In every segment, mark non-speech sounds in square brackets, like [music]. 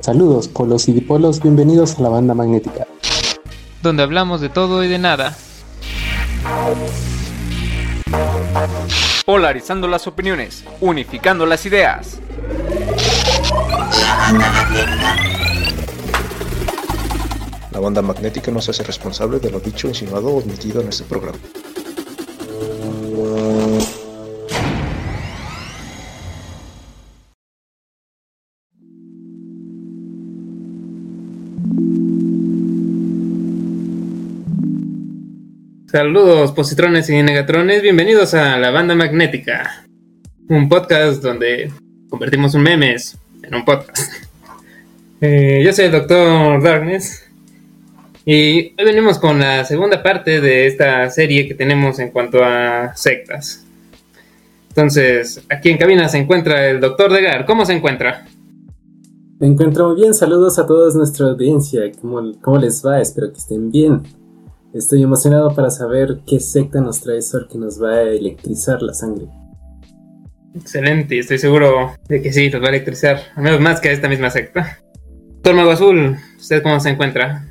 Saludos, polos y dipolos, bienvenidos a la banda magnética. Donde hablamos de todo y de nada. Polarizando las opiniones, unificando las ideas. La banda magnética no se hace responsable de lo dicho, insinuado o omitido en este programa. Saludos positrones y negatrones, bienvenidos a La Banda Magnética, un podcast donde convertimos un memes en un podcast. Eh, yo soy el Doctor Darkness y hoy venimos con la segunda parte de esta serie que tenemos en cuanto a sectas. Entonces, aquí en cabina se encuentra el Doctor Degar. ¿Cómo se encuentra? Me encuentro muy bien, saludos a toda nuestra audiencia. ¿Cómo, ¿Cómo les va? Espero que estén bien. Estoy emocionado para saber qué secta nos trae Sor que nos va a electrizar la sangre. Excelente, estoy seguro de que sí, nos va a electrizar, al menos más que a esta misma secta. Doctor Mago Azul, ¿usted cómo se encuentra?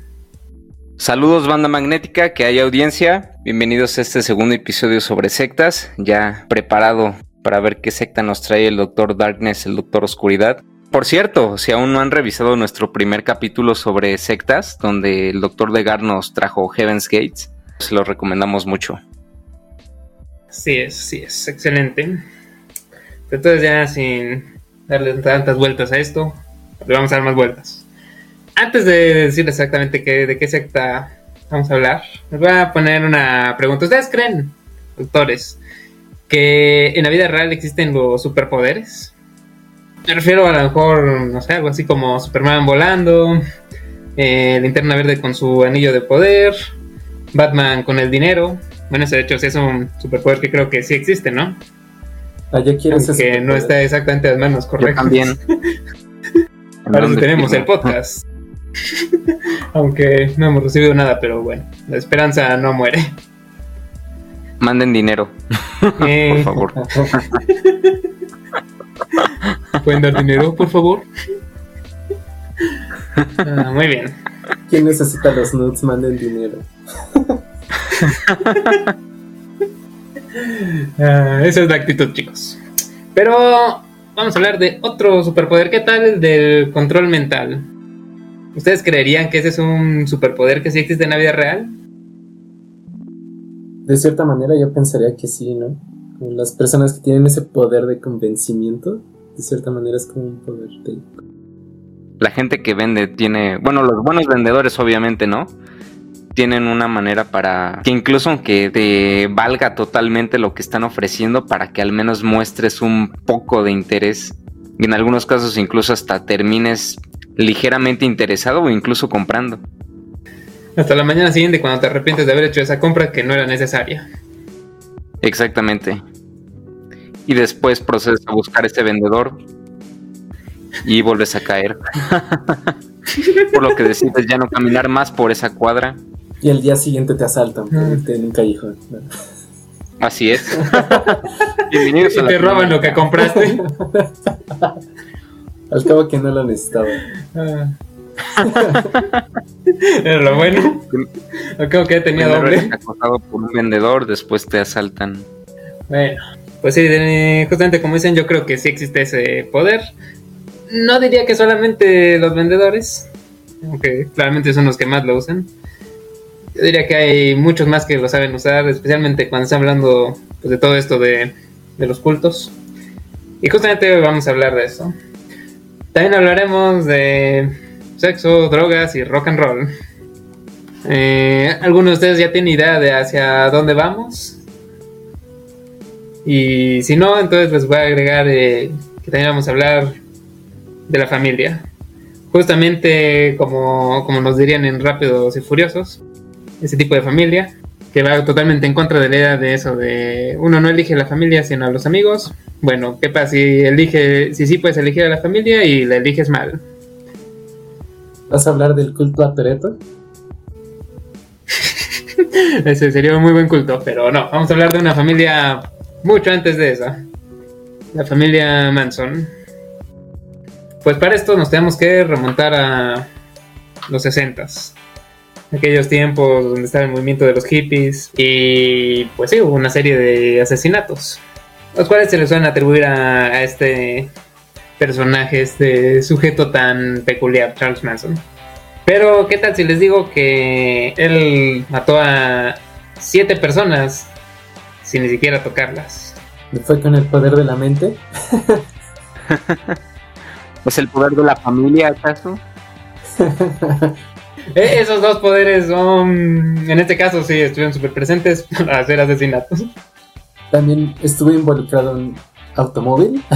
Saludos banda magnética, que hay audiencia. Bienvenidos a este segundo episodio sobre sectas, ya preparado para ver qué secta nos trae el Doctor Darkness, el Doctor Oscuridad. Por cierto, si aún no han revisado nuestro primer capítulo sobre sectas, donde el Dr. Degar nos trajo Heaven's Gates, se lo recomendamos mucho. Sí es, sí es, excelente. Entonces ya sin darle tantas vueltas a esto, le vamos a dar más vueltas. Antes de decir exactamente de qué secta vamos a hablar, les voy a poner una pregunta. ¿Ustedes creen, doctores, que en la vida real existen los superpoderes? Me refiero a lo mejor, no sé, algo así como Superman volando, eh, Linterna Verde con su anillo de poder, Batman con el dinero. Bueno, ese de hecho sí es un superpoder que creo que sí existe, ¿no? Ah, yo quiero Que no está exactamente a las manos correctas. también. [laughs] Ahora sí tenemos el podcast. [laughs] Aunque no hemos recibido nada, pero bueno, la esperanza no muere. Manden dinero. Eh, Por favor. [laughs] ¿Pueden dar dinero, por favor? Ah, muy bien. ¿Quién necesita los nudes? Manden dinero. [laughs] Ah, esa es la actitud, chicos. Pero vamos a hablar de otro superpoder. ¿Qué tal el del control mental? ¿Ustedes creerían que ese es un superpoder que sí existe en la vida real? De cierta manera yo pensaría que sí, ¿no? Como las personas que tienen ese poder de convencimiento, de cierta manera es como un poder de... La gente que vende tiene, bueno, los buenos vendedores obviamente, ¿no? Tienen una manera para que incluso aunque te valga totalmente lo que están ofreciendo, para que al menos muestres un poco de interés. Y en algunos casos incluso hasta termines ligeramente interesado o incluso comprando. Hasta la mañana siguiente cuando te arrepientes de haber hecho esa compra que no era necesaria. Exactamente. Y después procedes a buscar ese vendedor y vuelves a caer. [laughs] por lo que decides ya no caminar más por esa cuadra. Y el día siguiente te asaltan en un callejón. Así es. [laughs] Bienvenidos Y a te roban lo que compraste. [laughs] Al cabo que no lo necesitaba. Ah. Era lo bueno. Creo que tenía doble. acosado por un vendedor, después te asaltan. Bueno, pues sí, justamente como dicen, yo creo que sí existe ese poder. No diría que solamente los vendedores, aunque claramente son los que más lo usan. Yo diría que hay muchos más que lo saben usar, especialmente cuando están hablando pues, de todo esto de, de los cultos. Y justamente hoy vamos a hablar de eso. También hablaremos de sexo, drogas y rock and roll. Eh, ¿Algunos de ustedes ya tienen idea de hacia dónde vamos? Y si no, entonces les voy a agregar eh, que también vamos a hablar de la familia. Justamente como, como nos dirían en Rápidos y Furiosos, ese tipo de familia que va totalmente en contra de la idea de eso de uno no elige la familia sino a los amigos. Bueno, ¿qué pasa si elige, si sí puedes elegir a la familia y la eliges mal? ¿Vas a hablar del culto a Toreto? [laughs] Ese sería un muy buen culto, pero no, vamos a hablar de una familia mucho antes de esa. La familia Manson. Pues para esto nos tenemos que remontar a los 60s. Aquellos tiempos donde estaba el movimiento de los hippies. Y pues sí, hubo una serie de asesinatos. Los cuales se les suelen atribuir a, a este personaje, este sujeto tan peculiar, Charles Manson. Pero, ¿qué tal si les digo que él mató a siete personas sin ni siquiera tocarlas? ¿Fue con el poder de la mente? [laughs] ¿Es el poder de la familia, acaso? [laughs] Eh, Esos dos poderes son, en este caso, sí, estuvieron súper presentes para hacer asesinatos. También estuvo involucrado en automóvil. [laughs]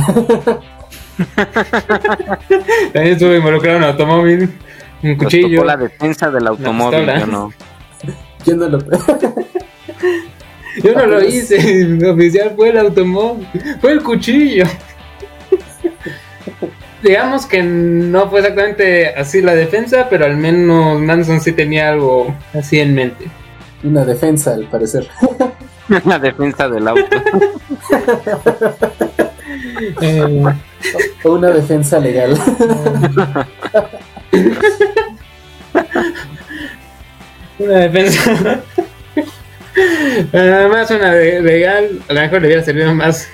También estuvo involucrado en automóvil, un Nos cuchillo. tocó la defensa del automóvil, yo no. Yo no lo. Yo no lo hice, [laughs] mi oficial fue el automóvil, fue el cuchillo. [laughs] Digamos que no fue exactamente así la defensa, pero al menos Manson sí tenía algo así en mente. Una defensa, al parecer. [laughs] la defensa del auto. Eh, O una defensa legal. una defensa. Ah, más una legal, a lo mejor le hubiera servido más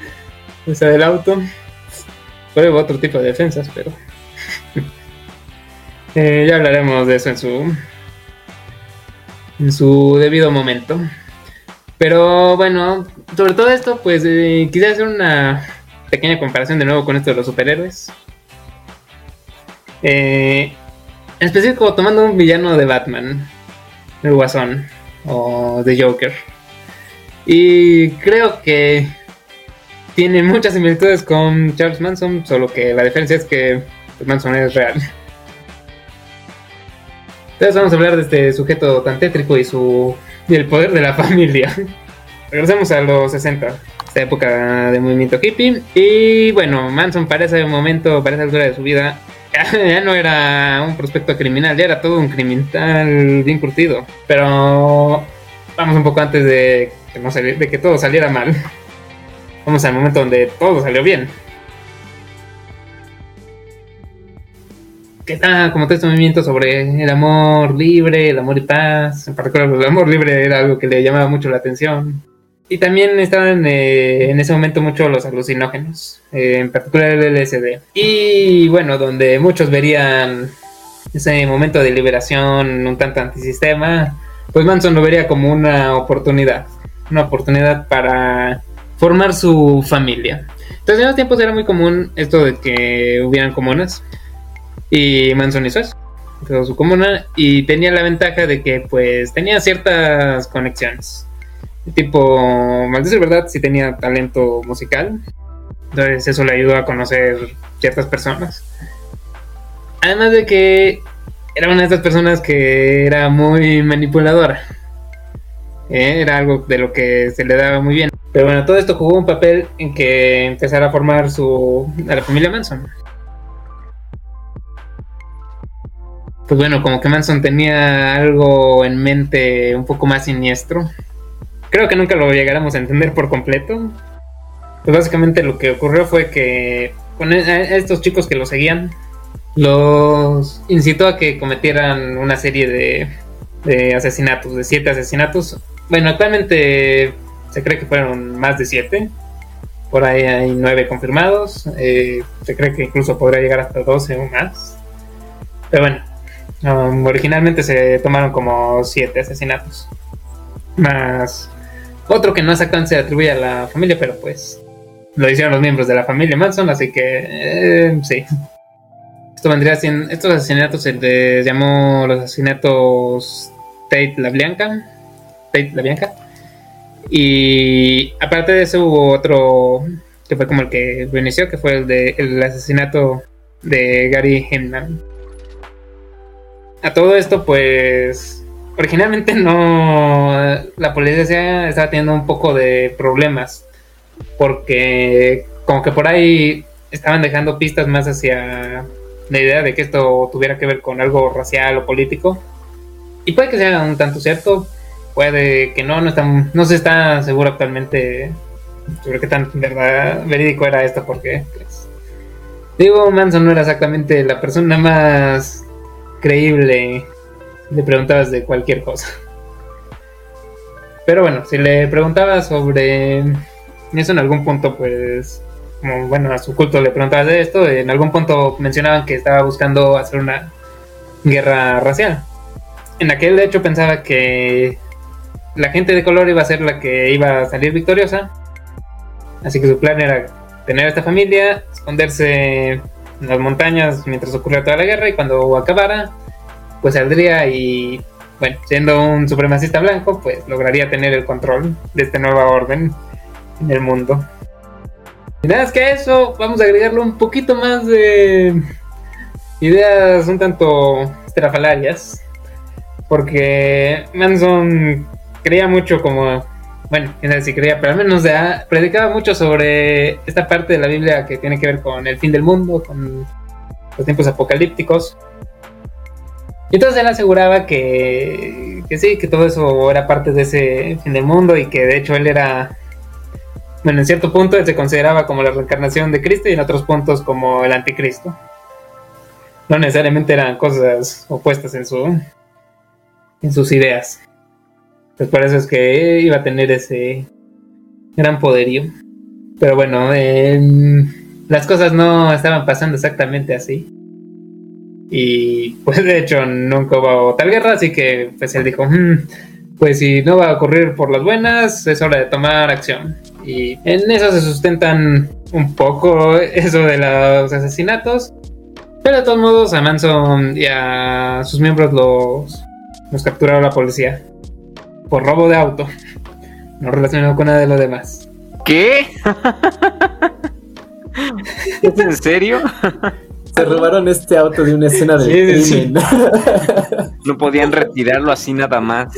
[laughs] esa del auto. Fue otro tipo de defensas, pero. [laughs] Eh, ya hablaremos de eso en su. En su debido momento. Pero bueno, sobre todo esto, pues eh, quisiera hacer una pequeña comparación de nuevo con esto de los superhéroes. Eh, en específico, tomando un villano de Batman, el Guasón o The Joker. Y creo que tiene muchas similitudes con Charles Manson, solo que la diferencia es que pues, Manson es real. Entonces vamos a hablar de este sujeto tan tétrico y su y el poder de la [laughs] familia. Regresemos a los 60, esta época de movimiento hippie. Y bueno, Manson para ese momento, para esa altura de su vida, [laughs] ya no era un prospecto criminal, ya era todo un criminal bien curtido. Pero vamos un poco antes de que, todo saliera mal. [laughs] Vamos al momento donde todo salió bien. Que está como todo este movimiento sobre el amor libre, el amor y paz. En particular, el amor libre era algo que le llamaba mucho la atención. Y también estaban eh, en ese momento mucho los alucinógenos, eh, en particular el LSD. Y bueno, donde muchos verían ese momento de liberación un tanto antisistema, pues Manson lo vería como una oportunidad, una oportunidad para formar su familia. Entonces en los tiempos era muy común esto de que hubieran comunas y Manson hizo eso, su comuna y tenía la ventaja de que pues tenía ciertas conexiones. Tipo, mal decir verdad, sí tenía talento musical. Entonces eso le ayudó a conocer ciertas personas. Además de que era una de estas personas que era muy manipuladora. Eh, Era algo de lo que se le daba muy bien. Pero bueno, todo esto jugó un papel en que empezara a formar su a la familia Manson. Pues bueno, como que Manson tenía algo en mente un poco más siniestro. Creo que nunca lo llegaremos a entender por completo. Pues básicamente lo que ocurrió fue que con e- estos chicos que lo seguían, los incitó a que cometieran una serie de, de asesinatos, de siete asesinatos. Bueno, actualmente se cree que fueron más de siete. Por ahí hay nueve confirmados. eh, se cree que incluso podrá llegar hasta 12 o más. Pero bueno, um, originalmente se tomaron como siete asesinatos. Más otro que no exactamente se atribuye a la familia, pero pues lo hicieron los miembros de la familia Manson, así que eh, sí. Esto vendría siendo. Estos asesinatos se les llamó los asesinatos Tate la Bianca. Tate la Bianca. Y aparte de eso hubo otro que fue como el que inició, que fue el de el asesinato de Gary Hinman. A todo esto, pues originalmente no la policía estaba teniendo un poco de problemas porque como que por ahí estaban dejando pistas más hacia la idea de que esto tuviera que ver con algo racial o político y puede que sea un tanto cierto puede que no no está, no se está seguro actualmente sobre qué tan verdad verídico era esto porque pues, Digo, Manson no era exactamente la persona más creíble. Le preguntabas de cualquier cosa. Pero bueno, si le preguntabas sobre eso en algún punto, pues, bueno, a su culto le preguntabas de esto, en algún punto mencionaban que estaba buscando hacer una guerra racial. En aquel de hecho pensaba que la gente de color iba a ser la que iba a salir victoriosa. Así que su plan era tener a esta familia, esconderse en las montañas mientras ocurría toda la guerra y cuando acabara, pues saldría y bueno, siendo un supremacista blanco, pues lograría tener el control de esta nueva orden en el mundo. Y nada, es que a eso vamos a agregarle un poquito más de ideas un tanto estrafalarias. Porque Manson creía mucho como, bueno, no sé si creía, pero al menos predicaba mucho sobre esta parte de la Biblia que tiene que ver con el fin del mundo, con los tiempos apocalípticos. Y entonces él aseguraba que, que sí, que todo eso era parte de ese fin del mundo y que de hecho él era, bueno, en cierto punto él se consideraba como la reencarnación de Cristo y en otros puntos como el anticristo. No necesariamente eran cosas opuestas en su en sus ideas. Pues por eso es que iba a tener ese gran poderío. Pero bueno, las cosas no estaban pasando exactamente así. Y pues de hecho nunca hubo tal guerra, así que pues él dijo, hmm, pues si no va a ocurrir por las buenas, es hora de tomar acción. Y en eso se sustentan un poco [laughs] eso de los asesinatos. Pero de todos modos a Manson y a sus miembros los, los capturaron la policía. Por robo de auto. No relacionado con nada de lo demás. ¿Qué? [laughs] ¿Es en serio? [laughs] Se robaron este auto de una escena de crimen. [laughs] No podían retirarlo así nada más.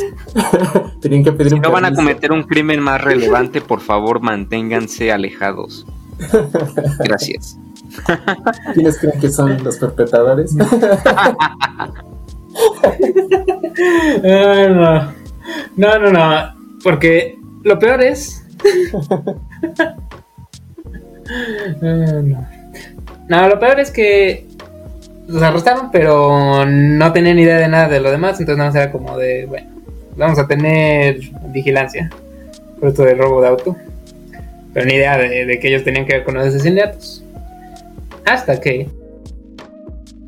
Tenían que pedir si no van a cometer un crimen más relevante, por favor, manténganse alejados. Gracias. [laughs] ¿Quiénes creen que son los perpetradores? no. no, no, no. Porque lo peor es. [laughs] no. No, lo peor es que los arrestaron, pero no tenían idea de nada de lo demás, entonces nada más era como de, bueno, vamos a tener vigilancia por esto del robo de auto. Pero ni idea de, que ellos tenían que ver con los asesinatos. Hasta que,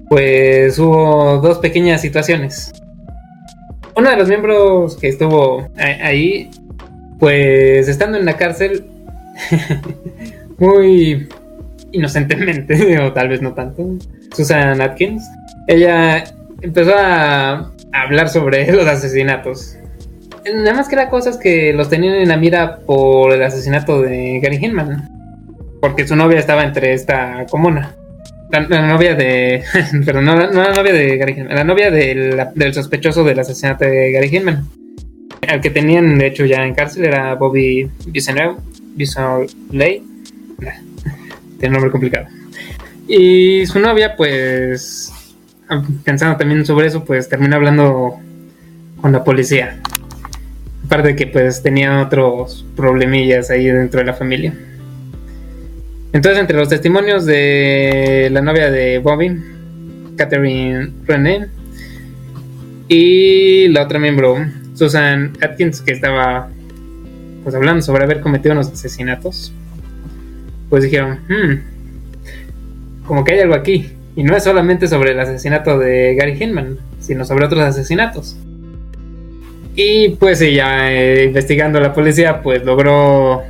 pues hubo dos pequeñas situaciones. Uno de los miembros que estuvo ahí, pues estando en la cárcel, [laughs] muy inocentemente, [laughs] o tal vez no tanto, Susan Atkins, ella empezó a hablar sobre [laughs] los asesinatos. Nada más que era cosas que los tenían en la mira por el asesinato de Gary Hinman. Porque su novia estaba entre esta comuna. La, novia de. [laughs] perdón, no, la novia de Gary Hinman. La novia del sospechoso del asesinato de Gary Hinman. Al que tenían, de hecho, ya en cárcel era Bobby Bisonley. Tiene nombre complicado. Y su novia, pues, pensando también sobre eso, pues terminó hablando con la policía. Aparte de que pues tenía otros problemillas ahí dentro de la familia. Entonces, entre los testimonios de la novia de Bobby, Catherine René, y la otra miembro, Susan Atkins, que estaba pues hablando sobre haber cometido unos asesinatos, pues dijeron, hmm, como que hay algo aquí. Y no es solamente sobre el asesinato de Gary Hinman, sino sobre otros asesinatos. Y pues ella, eh, investigando la policía, pues logró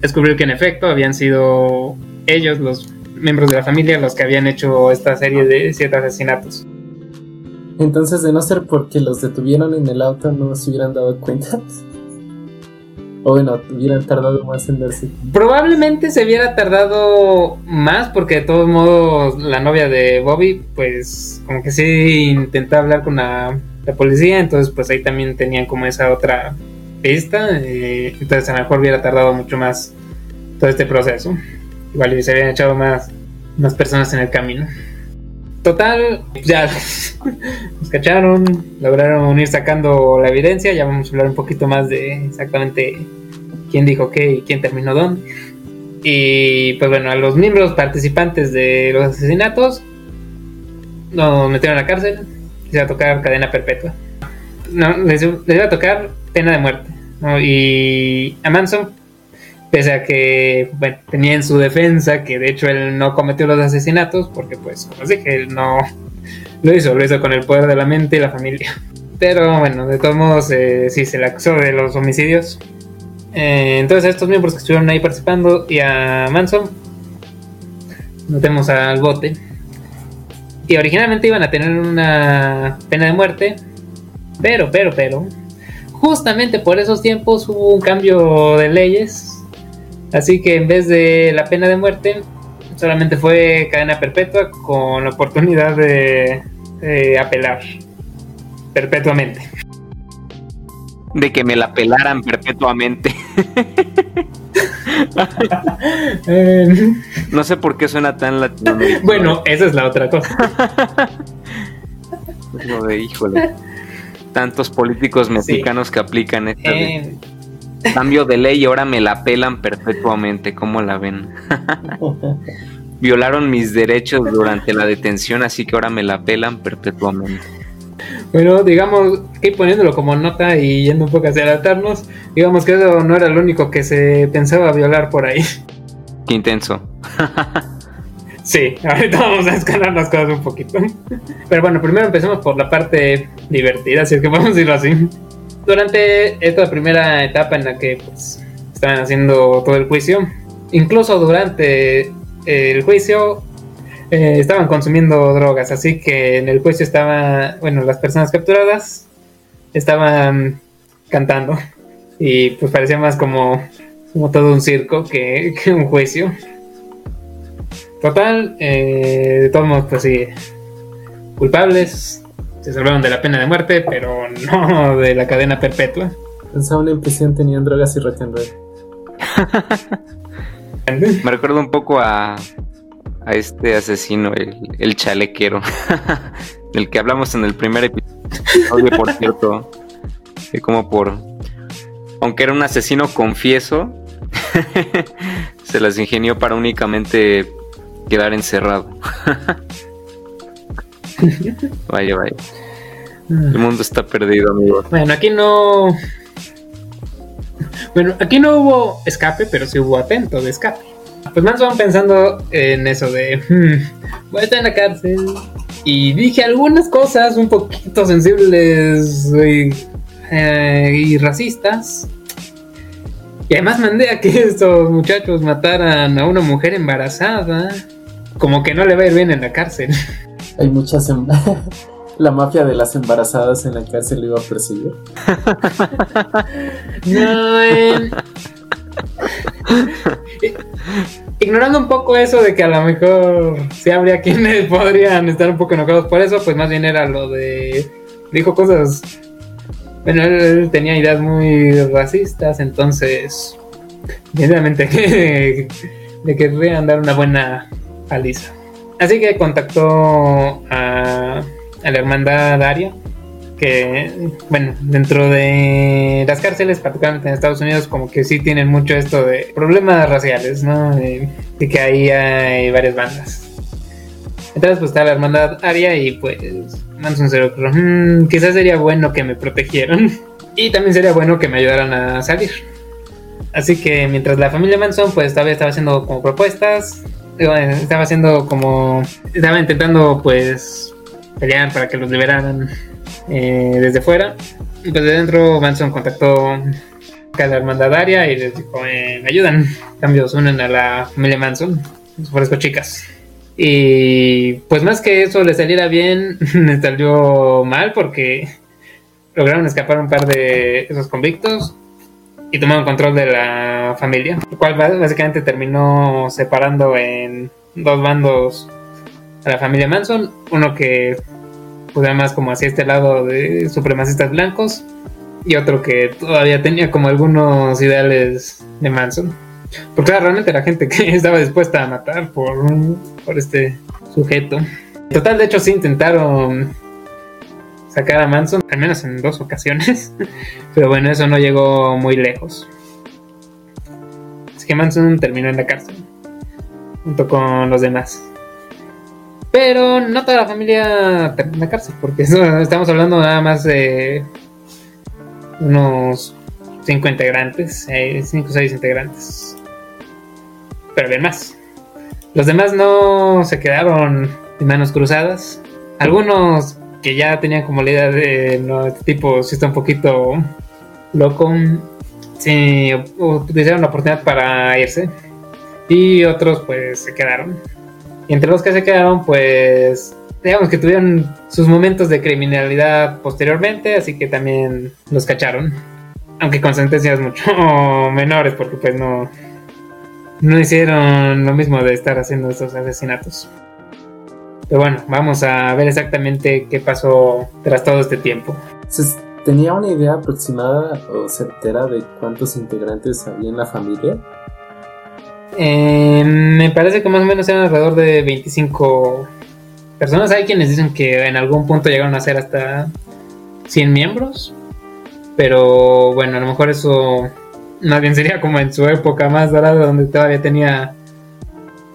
descubrir que en efecto habían sido ellos, los miembros de la familia, los que habían hecho esta serie de siete asesinatos. Entonces, de no ser porque los detuvieron en el auto, no se hubieran dado cuenta. O bueno, hubieran tardado más en darse. Probablemente se hubiera tardado más porque de todos modos la novia de Bobby, pues como que sí intentaba hablar con la, policía, entonces pues ahí también tenían como esa otra pista, eh, entonces a lo mejor hubiera tardado mucho más todo este proceso. Igual se habían echado más, más personas en el camino. Total, ya [laughs] nos cacharon, lograron ir sacando la evidencia, ya vamos a hablar un poquito más de exactamente quién dijo qué y quién terminó dónde. Y pues bueno, a los miembros participantes de los asesinatos nos metieron a la cárcel. Les iba a tocar cadena perpetua. No, les, les iba a tocar pena de muerte. ¿no? Y a Manson, pese a que tenía en su defensa que de hecho él no cometió los asesinatos, porque pues, como os dije, él no lo hizo, lo hizo con el poder de la mente y la familia. [laughs] Pero bueno, de todos modos, eh, sí se le acusó de los homicidios. Eh, entonces a estos miembros que estuvieron ahí participando y a Manson, metemos al bote. Y originalmente iban a tener una pena de muerte, pero, pero, pero, justamente por esos tiempos hubo un cambio de leyes. Así que en vez de la pena de muerte, solamente fue cadena perpetua con la oportunidad de, de apelar perpetuamente. De que me la pelaran perpetuamente. [laughs] Eh, No sé por qué suena tan latino. bueno, esa es la otra cosa. [laughs] Lo de híjole. Tantos políticos mexicanos que aplican esta Eh, [laughs] cambio de ley y ahora me la pelan perpetuamente. ¿Cómo la ven? [laughs] Violaron mis derechos durante la detención, así que ahora me la pelan perpetuamente. Bueno, digamos, que poniéndolo como nota y yendo un poco hacia adelantarnos, digamos que eso no era lo único que se pensaba violar por ahí. Qué intenso. [laughs] Sí, ahorita vamos a escalar las cosas un poquito. Pero bueno, primero empecemos por la parte divertida, si es que podemos decirlo así. Durante esta primera etapa en la que pues, estaban haciendo todo el juicio, incluso durante el juicio eh, estaban consumiendo drogas, así que en el juicio estaba, bueno, las personas capturadas estaban cantando y pues parecía más como, todo un circo que, que un juicio. Total, eh, de todos modos, pues sí, culpables, se salvaron de la pena de muerte, pero [laughs] no de la cadena perpetua. Pensaban en prisión tenían drogas y rock and roll. Me recuerda un poco a, a este asesino, el, el chalequero, [laughs] del que hablamos en el primer episodio, por cierto, que como por, aunque era un asesino confieso, [laughs] se las ingenió para únicamente quedar encerrado. [laughs] vaya, vaya. El mundo está perdido, amigos. Bueno, aquí no. Bueno, aquí no hubo escape, pero sí hubo atento de escape. Pues Manson pensando en eso de. "Hmm, voy a estar en la cárcel. Y dije algunas cosas un poquito sensibles y, eh, y racistas. Y además mandé a que [laughs] estos muchachos mataran a una mujer embarazada. Como que no le va a ir bien en la cárcel. [laughs] Hay muchas. em- [laughs] La mafia de las embarazadas en la cárcel lo iba a perseguir. [laughs] No, eh. [laughs] Ignorando un poco eso de que a lo mejor sí habría quienes podrían estar un poco enojados por eso, pues más bien era lo de. Dijo cosas. Bueno, él, él tenía ideas muy racistas, entonces. Evidentemente que le querrían dar una buena paliza. Así que contactó a, la hermandad Aria, que, bueno, dentro de las cárceles, particularmente en Estados Unidos, como que sí tienen mucho esto de problemas raciales, ¿no? De, que ahí hay varias bandas. Entonces, pues está la hermandad Aria y pues Manson se "Mm, quizás sería bueno que me protegieran [laughs] y también sería bueno que me ayudaran a salir. Así que mientras la familia Manson, pues todavía estaba haciendo como propuestas, estaba haciendo como, estaba intentando pues pelear para que los liberaran eh, desde fuera. Y pues de dentro Manson contactó a la hermandad Aria y les dijo, eh, me ayudan, En cambio se unen a la familia Manson, les ofrezco chicas. Y pues más que eso le saliera bien, [laughs] le salió mal porque lograron escapar un par de esos convictos y tomaron control de la familia, lo cual bás- básicamente terminó separando en dos bandos a la familia Manson, uno que pues más como hacia este lado de supremacistas blancos y otro que todavía tenía como algunos ideales de Manson. Porque era realmente la gente que [laughs] estaba dispuesta a matar por, por este sujeto. Total, de hecho, sí intentaron sacar a Manson, al menos en dos ocasiones. [laughs] Pero bueno, eso no llegó muy lejos. Así que Manson terminó en la cárcel, junto con los demás. Pero no toda la familia terminó en la cárcel, porque estamos hablando nada más de unos 5 integrantes, 5 o 6 integrantes. Pero bien más. Los demás no se quedaron de manos cruzadas. Algunos que ya tenían como la idea de no, este tipo si está un poquito loco, sí, utilizaron la oportunidad para irse. Y otros pues se quedaron. Y entre los que se quedaron pues digamos que tuvieron sus momentos de criminalidad posteriormente, así que también los cacharon. Aunque con sentencias mucho [laughs] menores, porque pues no, no hicieron lo mismo de estar haciendo estos asesinatos. Pero bueno, vamos a ver exactamente qué pasó tras todo este tiempo. ¿Tenía una idea aproximada o certera de cuántos integrantes había en la familia? Eh, me parece que más o menos eran alrededor de 25 personas. Hay quienes dicen que en algún punto llegaron a ser hasta 100 miembros. Pero bueno, a lo mejor eso más bien sería como en su época más dorada, donde todavía tenía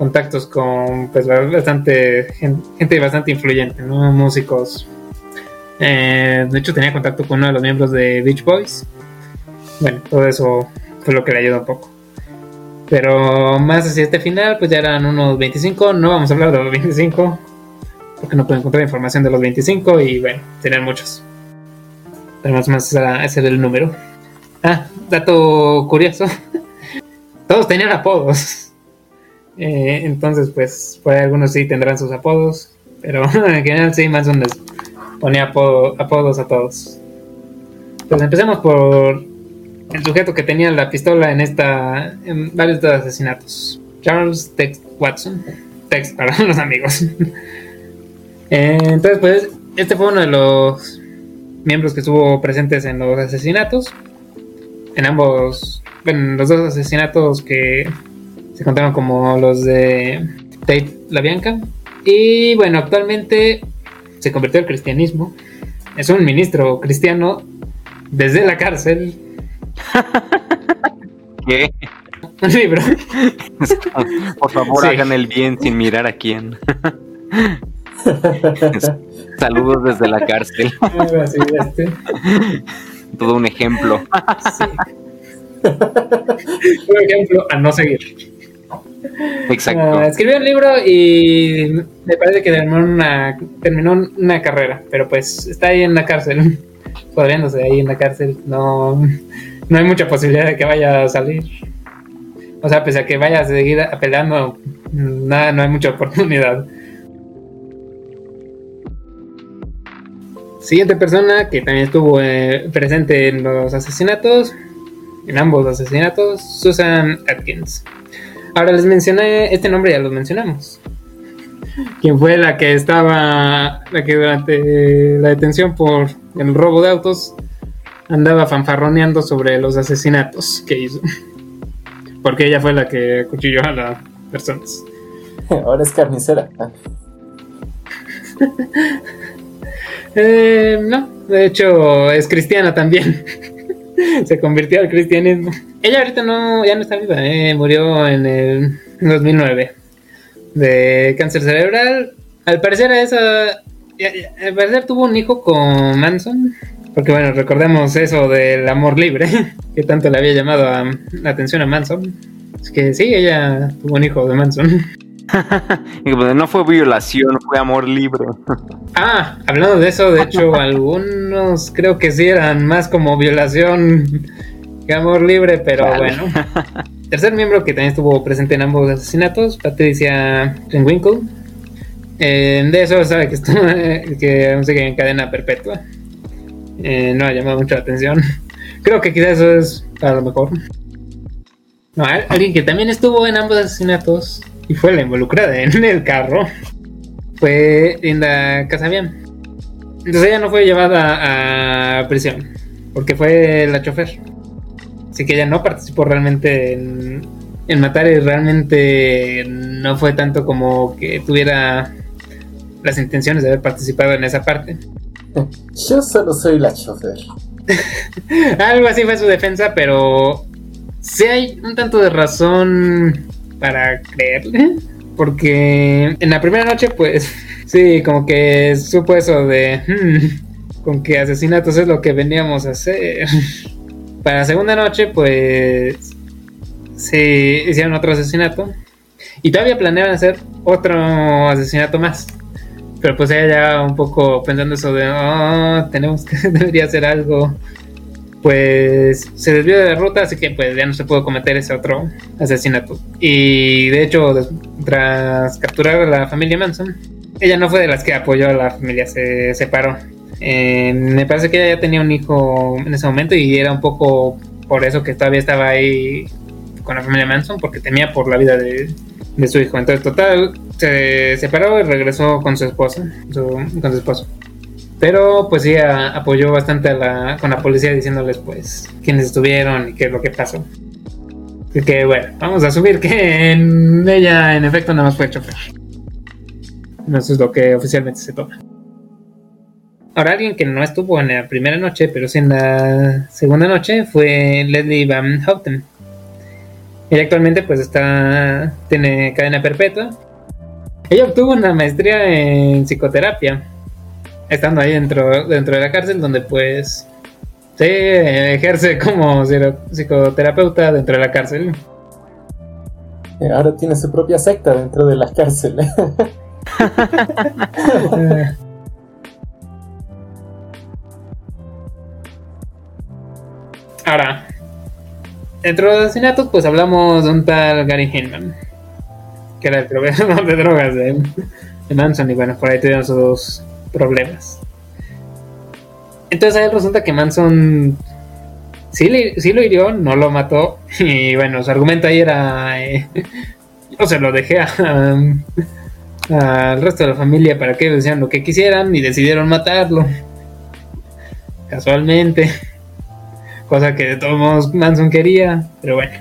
contactos con pues bastante gente bastante influyente, ¿no? músicos. Eh, de hecho tenía contacto con uno de los miembros de Beach Boys. Bueno, todo eso fue lo que le ayudó un poco. Pero más hacia este final, pues ya eran unos 25. No vamos a hablar de los 25, porque no puedo encontrar información de los 25 y bueno, tenían muchos. Pero más o menos ese el número. Ah, dato curioso. [laughs] Todos tenían apodos. Eh, entonces, pues, por algunos sí tendrán sus apodos. Pero [laughs] en general sí, o menos ponía apodos a todos. Pues empecemos por el sujeto que tenía la pistola en esta en varios de los asesinatos. Charles Tex Watson. Tex [laughs] para los amigos. [laughs] Eh, entonces, pues, este fue uno de los miembros que estuvo presentes en los asesinatos. En ambos, en los dos asesinatos que se contaron como los de Tate La Bianca. Y bueno, actualmente se convirtió al cristianismo. Es un ministro cristiano desde la cárcel [laughs] ¿Qué? Un libro. [laughs] Por favor, hagan el bien sin mirar a quién. [laughs] Saludos desde la cárcel. Todo un ejemplo. Un ejemplo a no seguir. Ah, escribió un libro y me parece que terminó una, terminó una carrera, pero pues está ahí en la cárcel, [laughs] podriéndose ahí en la cárcel. No, no hay mucha posibilidad de que vaya a salir. O sea, pese a que vaya a seguir apelando, nada, no hay mucha oportunidad. Siguiente persona que también estuvo eh, presente en los asesinatos, en ambos asesinatos, Susan Atkins. Ahora les mencioné, este nombre ya lo mencionamos. Quien fue la que estaba, la que durante la detención por el robo de autos andaba fanfarroneando sobre los asesinatos que hizo. [laughs] Porque ella fue la que acuchilló a las personas. [laughs] Ahora es carnicera. [laughs] eh, no, de hecho es cristiana también. [laughs] Se convirtió al cristianismo. Ella ahorita no, ya no está viva, eh, murió en el 2009 de cáncer cerebral. Al parecer esa, al parecer tuvo un hijo con Manson porque bueno, recordemos eso del amor libre, [laughs] que tanto le había llamado la atención a Manson. Es que sí, ella tuvo un hijo de Manson. [laughs] Pues, no fue violación, fue amor libre. [laughs] ah, hablando de eso, de hecho, [laughs] algunos creo que sí eran más como violación que amor libre, pero bueno. Tercer miembro que también estuvo presente en ambos asesinatos, Patricia Renwinkle. Eh, de eso sabe que, estuvo, que sigue en cadena perpetua. Eh, no ha llamado mucha atención. Creo que quizás eso es a lo mejor. No, alguien que también estuvo en ambos asesinatos y fue la involucrada en el carro fue Linda Casabian. Entonces ella no fue llevada a prisión porque fue la chofer. Así que ella no participó realmente en, en matar y realmente no fue tanto como que tuviera las intenciones de haber participado en esa parte. [laughs] Yo solo soy la chofer. [laughs] Algo así fue su defensa, pero sí hay un tanto de razón para creerle, porque en la primera noche, pues, [laughs] sí, como que supo eso de, hmm, con que asesinatos es lo que veníamos a hacer. [laughs] Para la segunda noche, pues, sí, hicieron otro asesinato. Y todavía planeaban hacer otro asesinato más. Pero pues ella ya un poco pensando eso de, oh, tenemos que, [laughs] debería hacer algo pues se desvió de la ruta, así que pues ya no se pudo cometer ese otro asesinato. Y de hecho, tras capturar a la familia Manson, ella no fue de las que apoyó a la familia, se separó. Eh, me parece que ella ya tenía un hijo en ese momento y era un poco por eso que todavía estaba ahí con la familia Manson, porque temía por la vida de, su hijo. Entonces, total, se separó y regresó con su esposa, con su esposo. Pero pues sí apoyó bastante a la, con la policía diciéndoles pues quiénes estuvieron y qué es lo que pasó. Así que bueno, vamos a subir que en ella en efecto nada más fue chofer. Eso es lo que oficialmente se toma. Ahora alguien que no estuvo en la primera noche, pero sí en la segunda noche, fue Leslie Van Houten. Ella actualmente pues está, tiene cadena perpetua. Ella obtuvo una maestría en psicoterapia estando ahí dentro, dentro de la cárcel, donde pues se ejerce como psicoterapeuta dentro de la cárcel. Eh, ahora tiene su propia secta dentro de la cárcel. [laughs] Ahora, dentro de los asesinatos, pues hablamos de un tal Gary Hinman, que era el proveedor [laughs] de drogas de, de Manson, y bueno, por ahí tuvieron sus problemas. Entonces ahí resulta que Manson sí, lo hirió, no lo mató. Y bueno, su argumento ahí era. Eh, [laughs] no se lo dejé [laughs] al resto de la familia para que decían lo que quisieran y decidieron matarlo. [laughs] Casualmente. Cosa que de todos modos Manson quería, pero bueno.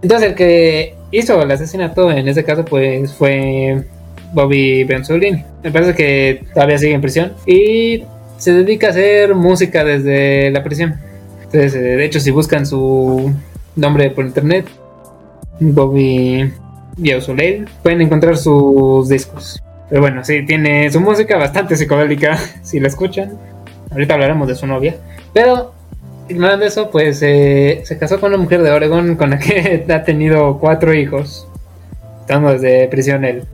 Entonces el que hizo el asesinato en ese caso pues fue Bobby Benzolini. Me parece que todavía sigue en prisión y se dedica a hacer música desde la prisión. Entonces, eh, de hecho, si buscan su nombre por internet, Bobby Biausoleil, pueden encontrar sus discos. Pero bueno, sí, tiene su música bastante psicodélica, [laughs] si la escuchan. Ahorita hablaremos de su novia. Pero, ignorando eso, pues eh, se casó con una mujer de Oregon con la que [laughs] ha tenido cuatro hijos, estando desde prisión él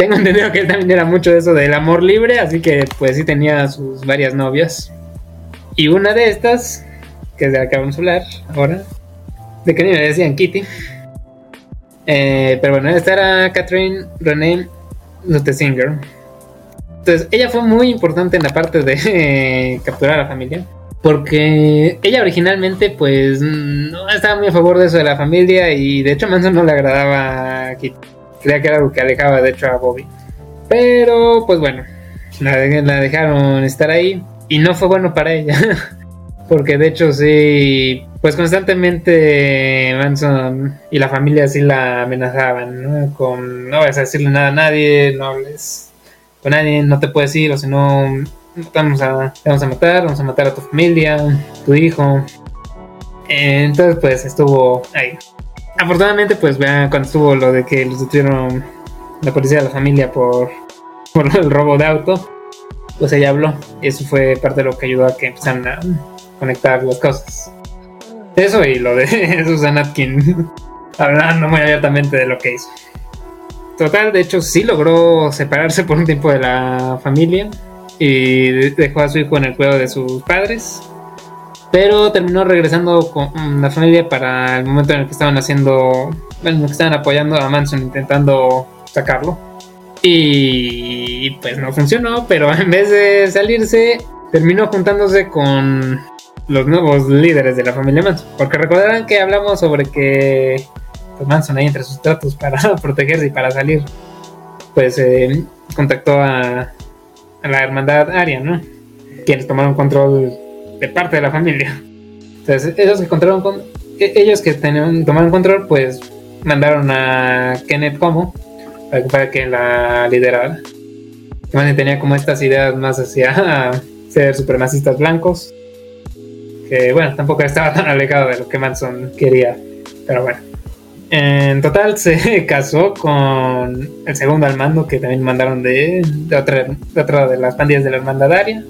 tengo entendido que él también era mucho de eso del amor libre, así que pues sí tenía sus varias novias. Y una de estas, que es de la que vamos a hablar ahora, de que ni me decían Kitty. Eh, pero bueno, esta era Catherine Renee Luttesinger. Entonces, ella fue muy importante en la parte de capturar a la familia. Porque ella originalmente, pues, no estaba muy a favor de eso de la familia. Y de hecho, a Manson no le agradaba a Kitty. Creía que era algo que alejaba de hecho a Bobby. Pero pues bueno, la, dejaron estar ahí y no fue bueno para ella. [laughs] Porque de hecho sí, pues constantemente Manson y la familia sí la amenazaban, ¿no? Con no vas a decirle nada a nadie, no hables con nadie, no te puedes ir, o si no, vamos a, te vamos a matar, vamos a matar a tu familia, tu hijo. Entonces pues estuvo ahí. Afortunadamente, pues vean cuando estuvo lo de que los detuvieron la policía de la familia por, [laughs] por el robo de auto, pues ella habló. Y eso fue parte de lo que ayudó a que empezaran a conectar las cosas. Eso y lo de [laughs] Susan Atkin [laughs] hablando muy abiertamente de lo que hizo. Total, de hecho, sí logró separarse por un tiempo de la familia y dejó a su hijo en el cuidado de sus padres pero terminó regresando con la familia para el momento en el que estaban haciendo, bueno, que estaban apoyando a Manson intentando sacarlo. Y pues no funcionó, pero [laughs] en vez de salirse, terminó juntándose con los nuevos líderes de la familia Manson. Porque recordarán que hablamos sobre que pues, Manson ahí entre sus tratos para [laughs] protegerse y para salir, pues eh, contactó a, a la hermandad Aria, ¿no? Quienes tomaron control de parte de la familia. Entonces, ellos que encontraron con, e, ellos que tenían, tomaron control, pues mandaron a Kenneth Como para, que la liderara. Que tenía como estas ideas más hacia [laughs] ser supremacistas blancos. que bueno, tampoco estaba tan alejado de lo que Manson quería, pero bueno. En total se [laughs] casó con el segundo al mando que también mandaron de, de, otra, de otra de las pandillas de la hermandadaria.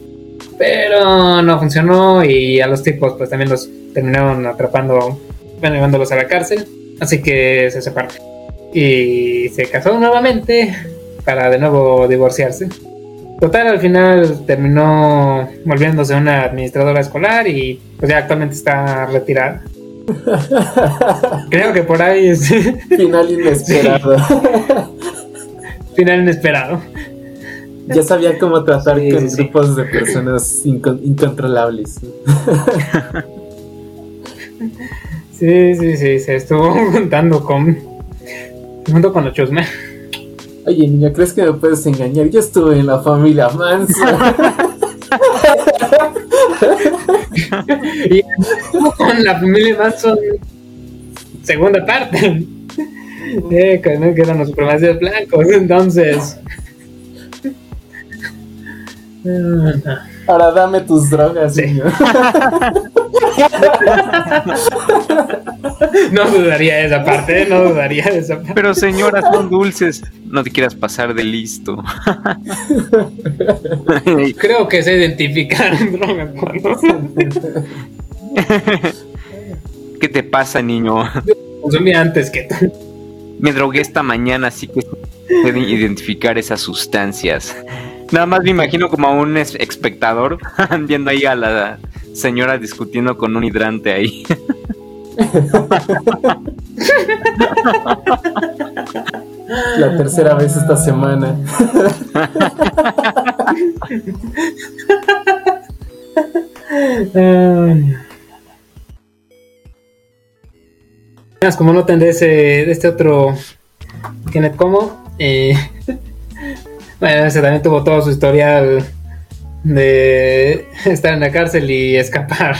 Pero no funcionó y a los tipos pues también los terminaron atrapando, bueno, llevándolos a la cárcel. Así que se separaron. Y se casó nuevamente para de nuevo divorciarse. Total, al final terminó volviéndose una administradora escolar y pues ya actualmente está retirada. Creo que por ahí es. Final inesperado. [laughs] Final inesperado. Ya sabía cómo tratar con grupos de personas incontrolables. [laughs] Sí, sí, sí, se estuvo juntando con. junto con los chusme. Oye, niña, ¿crees que me puedes engañar? Yo estuve en la familia Manson. [laughs] y con la familia Manson, segunda parte. [laughs] Eh, que, eran los supremacistas blancos, entonces. [laughs] Ahora dame tus drogas, Sí. niño. [laughs] No dudaría de esa parte, no dudaría de esa parte. Pero señoras, son dulces. No te quieras pasar de listo. [laughs] Creo que se identificaron drogas cuando ¿Qué te pasa, niño? consumí antes que tú. Me drogué esta mañana, así que pueden identificar esas sustancias. Nada más me imagino como a un es- espectador [laughs] viendo ahí a la señora discutiendo con un hidrante ahí. La tercera vez esta semana. Como notan de ese de este otro Kenneth Como, eh, bueno, ese también tuvo todo su historial de estar en la cárcel y escapar.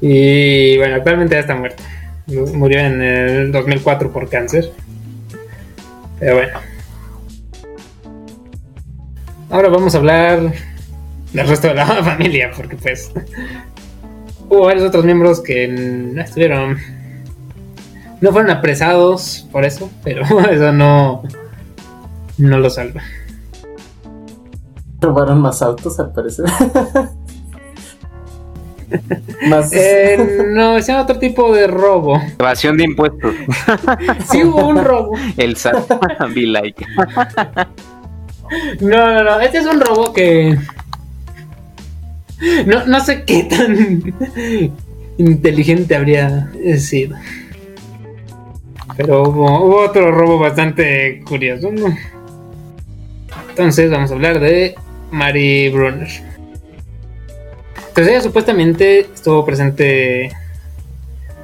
Y bueno, actualmente ya está muerto. Murió en el 2004 por cáncer. Pero bueno. Ahora vamos a hablar del resto de la [laughs] familia, porque pues hubo varios otros miembros que no estuvieron, no fueron apresados por eso, pero [laughs] eso no, no lo salva. Robaron más autos, al parecer. [laughs] más. Eh, no, es otro tipo de robo. Evasión de impuestos. [laughs] Sí hubo un robo. El SAT. [laughs] Be like. No, no, no, este es un robo que... No, no sé qué tan inteligente habría sido. Pero hubo, hubo otro robo bastante curioso. ¿no? Entonces vamos a hablar de Mary Brunner. Entonces ella supuestamente estuvo presente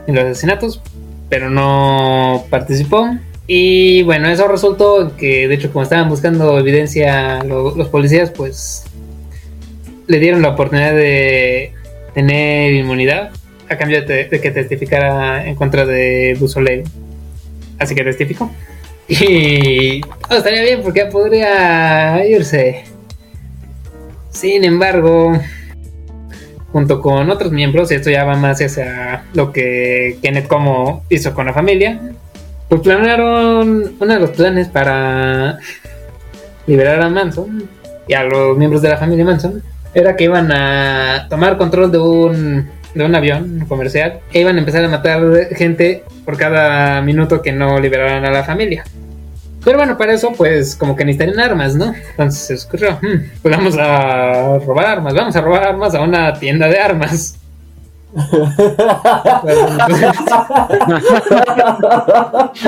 en los asesinatos, pero no participó. Y bueno, eso resultó que, de hecho, como estaban buscando evidencia lo- los policías, pues le dieron la oportunidad de tener inmunidad a cambio de, que testificara en contra de Dusoleil. Así que testificó. [laughs] Y estaría bien porque podría irse. Sin embargo, junto con otros miembros, y esto ya va más hacia lo que Kenneth Como hizo con la familia, pues planearon uno de los planes para liberar a Manson y a los miembros de la familia Manson era que iban a tomar control de un, de un avión comercial e iban a empezar a matar gente por cada minuto que no liberaran a la familia. Pero bueno, para eso pues como que necesitarían armas, ¿no? Entonces se ocurrió, "Hmm, pues vamos a robar armas, vamos a robar armas a una tienda de armas. [laughs]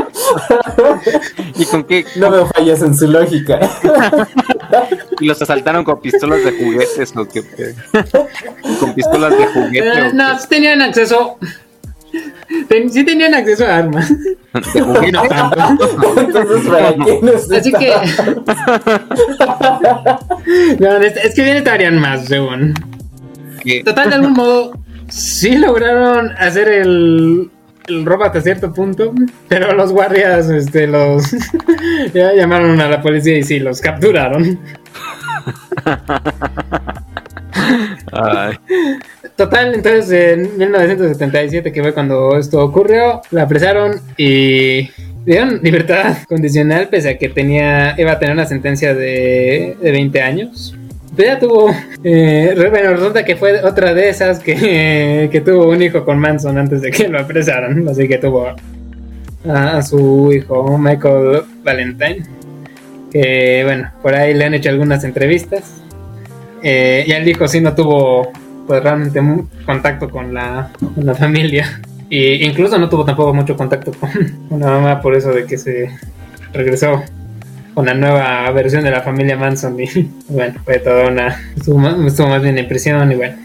¿Y con qué? no me fallas en su lógica. [laughs] ¿Y los asaltaron con pistolas de juguetes o qué? [laughs] ¿Con pistolas de juguete Eh, no, sí tenían acceso. Ten- sí tenían acceso a armas. No tanto. [laughs] Entonces, ¿para qué? Así que. [laughs] no, es, es que bien estarían más, según. ¿Qué? Total, de algún modo, sí lograron hacer el, el robo hasta cierto punto, pero los guardias, este, los. [laughs] ya llamaron a la policía y sí, los capturaron. Total, entonces en 1977, que fue cuando esto ocurrió, la apresaron y dieron libertad condicional pese a que tenía iba a tener una sentencia de, de 20 años. Pero ya tuvo, eh, bueno, resulta que fue otra de esas que, que, tuvo un hijo con Manson antes de que lo apresaran, así que tuvo a, a su hijo Michael Valentine, que bueno, por ahí le han hecho algunas entrevistas. Eh, y él dijo sí no tuvo pues realmente contacto con la, con la familia. Y incluso no tuvo tampoco mucho contacto con, [laughs] la mamá por eso de que se regresó con la nueva versión de la familia Manson y [laughs] bueno, fue toda una... Estuvo más, bien en prisión y bueno.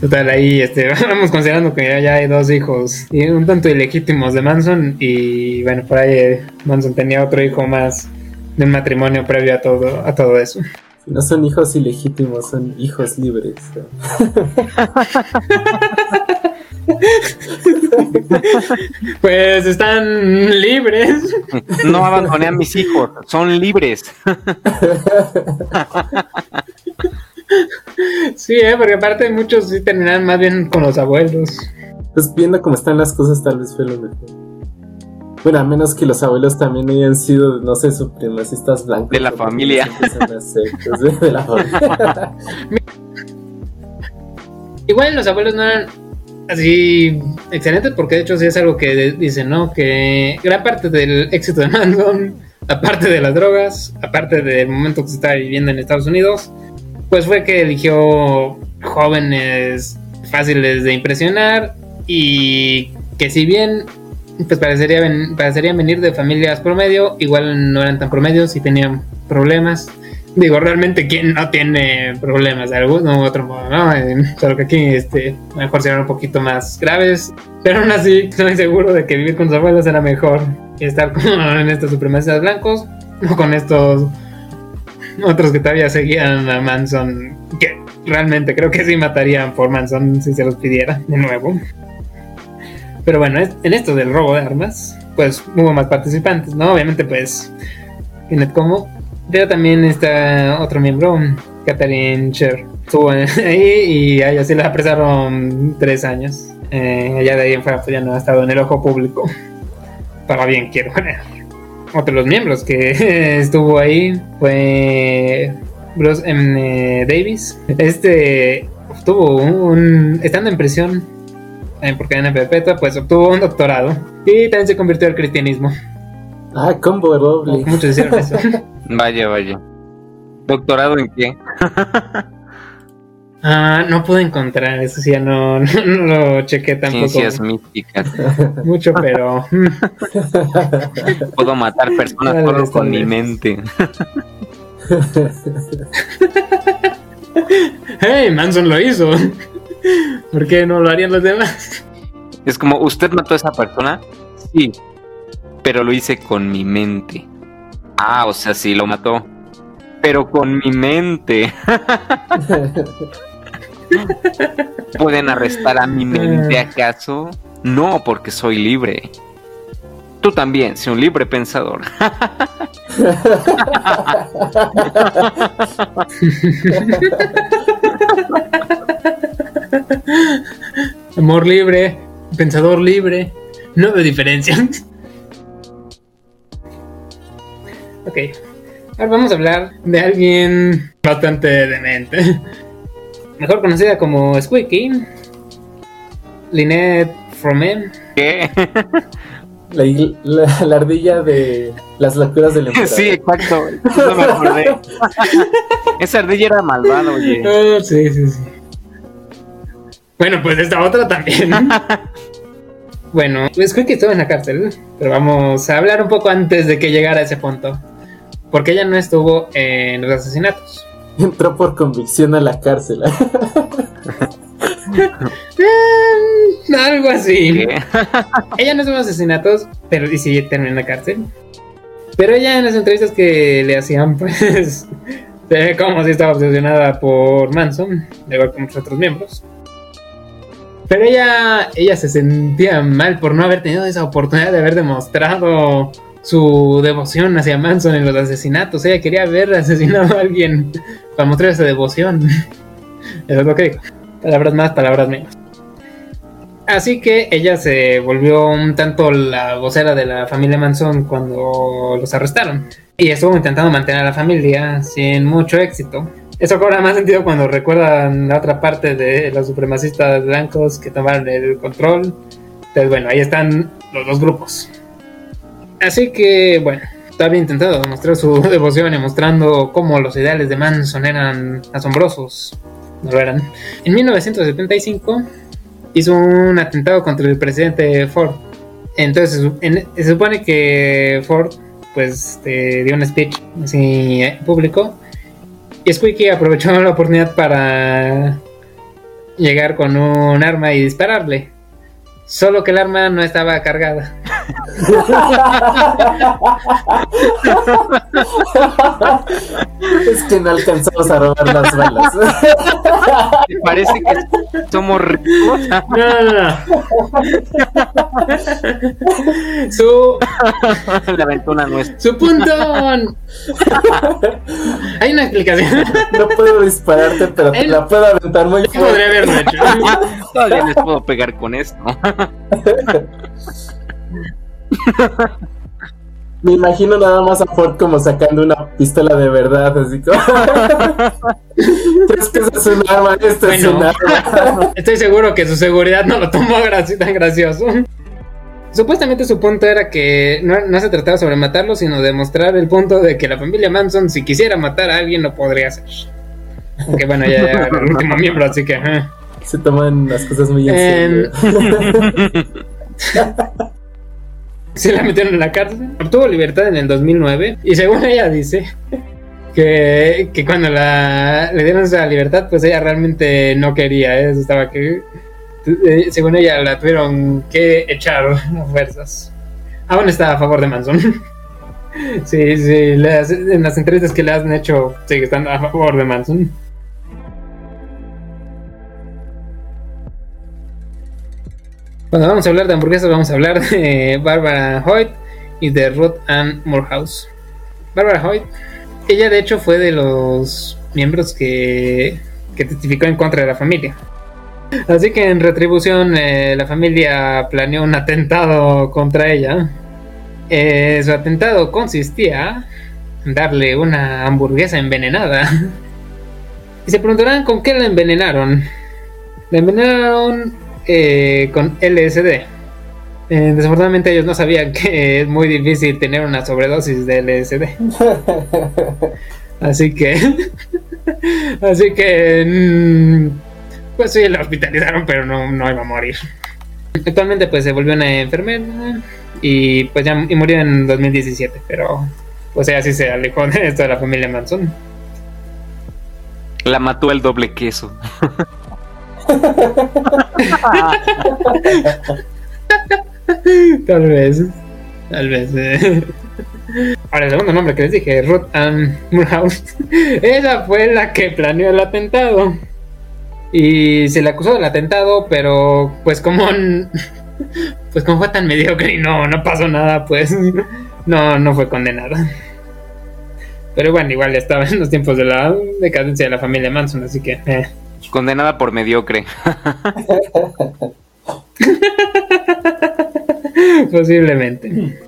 Total, ahí este, [laughs] vamos considerando que ya hay dos hijos y un tanto ilegítimos de Manson y bueno, por ahí eh, Manson tenía otro hijo más de un matrimonio previo a todo, a todo eso. No son hijos ilegítimos, son hijos libres. [laughs] pues están libres. No abandoné a mis hijos, son libres. sí, ¿eh? porque aparte muchos sí terminan más bien con los abuelos. Pues viendo cómo están las cosas, tal vez fue lo mejor. Bueno, a menos que los abuelos también hayan sido, no sé, supremacistas blancos. De la familia. de la familia. [laughs] Igual los abuelos no eran así excelente porque de hecho sí es algo que dicen, ¿no? Que gran parte del éxito de Manson, aparte de las drogas, aparte del momento que se está viviendo en Estados Unidos, pues fue que eligió jóvenes fáciles de impresionar y que si bien pues parecería parecerían venir de familias promedio, igual no eran tan promedios y tenían problemas Digo, realmente, ¿quién no tiene problemas de algún u otro modo, no? Solo que aquí, este, mejor serán un poquito más graves. Pero aún así, estoy seguro de que vivir con sus abuelos era mejor que estar con, [laughs] en estos supremacistas blancos o con estos otros que todavía seguían a Manson. Que realmente creo que sí matarían por Manson si se los pidiera de nuevo. Pero bueno, en esto del robo de armas, pues hubo más participantes, ¿no? Obviamente, pues, Kenneth como pero también está otro miembro, Catherine Cher. Estuvo [laughs] ahí y a ella sí la apresaron tres años. Eh, allá de ahí en fuera pues ya no ha estado en el ojo público. Para bien, quiero Otro de los miembros que [laughs] estuvo ahí fue Bruce M. Davis. Este obtuvo un. Estando en prisión eh, por cadena perpetua, pues obtuvo un doctorado y también se convirtió al cristianismo. Ah, combo doble. Muchos hicieron eso. [laughs] Vaya, vaya. ¿Doctorado en qué? [laughs] ah, no pude encontrar, eso sí, ya [laughs] no, no, lo chequé tampoco. Ciencias místicas. Mucho, pero. Puedo matar personas solo con mi mente. hey, Manson lo hizo. [laughs] ¿Por qué no lo harían los demás? Es como, ¿usted mató a esa persona? Sí, pero lo hice con mi mente. Ah, o sea, sí lo mató. Pero con mi mente. [laughs] ¿Pueden arrestar a mi mente acaso? No, porque soy libre. Tú también, soy un libre pensador. [laughs] Amor libre, pensador libre, no de diferencia. Ok. Ahora vamos a hablar de alguien bastante demente. Mejor conocida como Squeaky. Lynette Fromé. ¿Qué? La, ardilla de las locuras del [laughs] emperador. Sí, exacto. Eso me acordé. [laughs] Esa ardilla era malvada, oye. Oh, sí, sí, sí. Bueno, pues esta otra también. [laughs] bueno, Squeaky estuvo en la cárcel, pero vamos a hablar un poco antes de que llegara a ese punto. Porque ella no estuvo en los asesinatos. Entró por convicción a la cárcel. [laughs] Eh, algo así. [laughs] ella no estuvo en los asesinatos, pero y sí terminó en la cárcel. Pero ella en las entrevistas que le hacían, pues, se ve como si estaba obsesionada por Manson, igual que muchos otros miembros. Pero ella, ella se sentía mal por no haber tenido esa oportunidad de haber demostrado su devoción hacia Manson en los asesinatos. Ella quería ver [laughs] asesinado a alguien para mostrar esa devoción. [laughs] Eso es lo que dijo. Palabras más, palabras menos. Así que ella se volvió un tanto la vocera de la familia Manson cuando los arrestaron. Y estuvo intentando mantener a la familia sin mucho éxito. Eso cobra más sentido cuando recuerdan la otra parte de los supremacistas blancos que tomaron el control. Entonces, bueno, ahí están los dos grupos. Así que, bueno, había intentado demostrar su [laughs] devoción y mostrando cómo los ideales de Manson eran asombrosos. No lo eran. En 1975 hizo un atentado contra el presidente Ford. Entonces se supone que Ford pues dio un speech así público y Squeaky aprovechó la oportunidad para llegar con un arma y dispararle. Solo que el arma no estaba cargada. es que no alcanzamos a robar las balas. parece que somos ricos? No, no, no. Su. La ventana nuestra. Su punto. Hay una explicación. No puedo dispararte, pero te la puedo aventar muy fuerte. Podría haberlo hecho. Todavía les puedo pegar con esto. [laughs] Me imagino nada más a Ford como sacando una pistola de verdad, así como. [laughs] ¿Crees que eso es un arma? Esto es un arma. [laughs] Estoy seguro que su seguridad no lo tomó tan gracioso. Supuestamente su punto era que no, se trataba sobre matarlo, sino demostrar el punto de que la familia Manson, si quisiera matar a alguien, lo podría hacer. Aunque bueno, ya era el último miembro, así que. Se toman las cosas muy en serio. [laughs] se la metieron en la cárcel. Obtuvo libertad en el 2009 y según ella dice que, cuando la, le dieron esa libertad, pues ella realmente no quería, ¿eh? estaba que eh, según ella la tuvieron que echar [laughs] a fuerzas. Aún está a favor de Manson. [laughs] sí, sí, en las entrevistas que le han hecho, sigue estando a favor de Manson. Cuando vamos a hablar de hamburguesas, vamos a hablar de [laughs] Barbara Hoyt y de Ruth Ann Morehouse. Barbara Hoyt, ella de hecho fue de los miembros que, que testificó en contra de la familia. Así que en retribución, eh, la familia planeó un atentado contra ella. Eh, su atentado consistía en darle una hamburguesa envenenada. [laughs] Y se preguntarán con qué la envenenaron. La envenenaron eh, con LSD. Eh, desafortunadamente ellos no sabían que es muy difícil tener una sobredosis de LSD. [laughs] así que... [laughs] así que... Mm, pues sí, la hospitalizaron, pero no, no iba a morir. Actualmente pues se volvió una enfermera y pues ya y murió en 2017, pero pues así se alejó de esto de la familia Manson. La mató el doble queso. [laughs] [laughs] tal vez. Tal vez. Eh. Ahora, el segundo nombre que les dije, Ruth Ann Morehouse. Ella [laughs] fue la que planeó el atentado. Y se le acusó del atentado, pero pues como. [laughs] Pues como fue tan mediocre y no, no pasó nada, pues. No, no fue condenada. Pero bueno, igual estaba en los tiempos de la decadencia de la familia Manson, así que. Eh. Condenada por mediocre. [laughs] Posiblemente.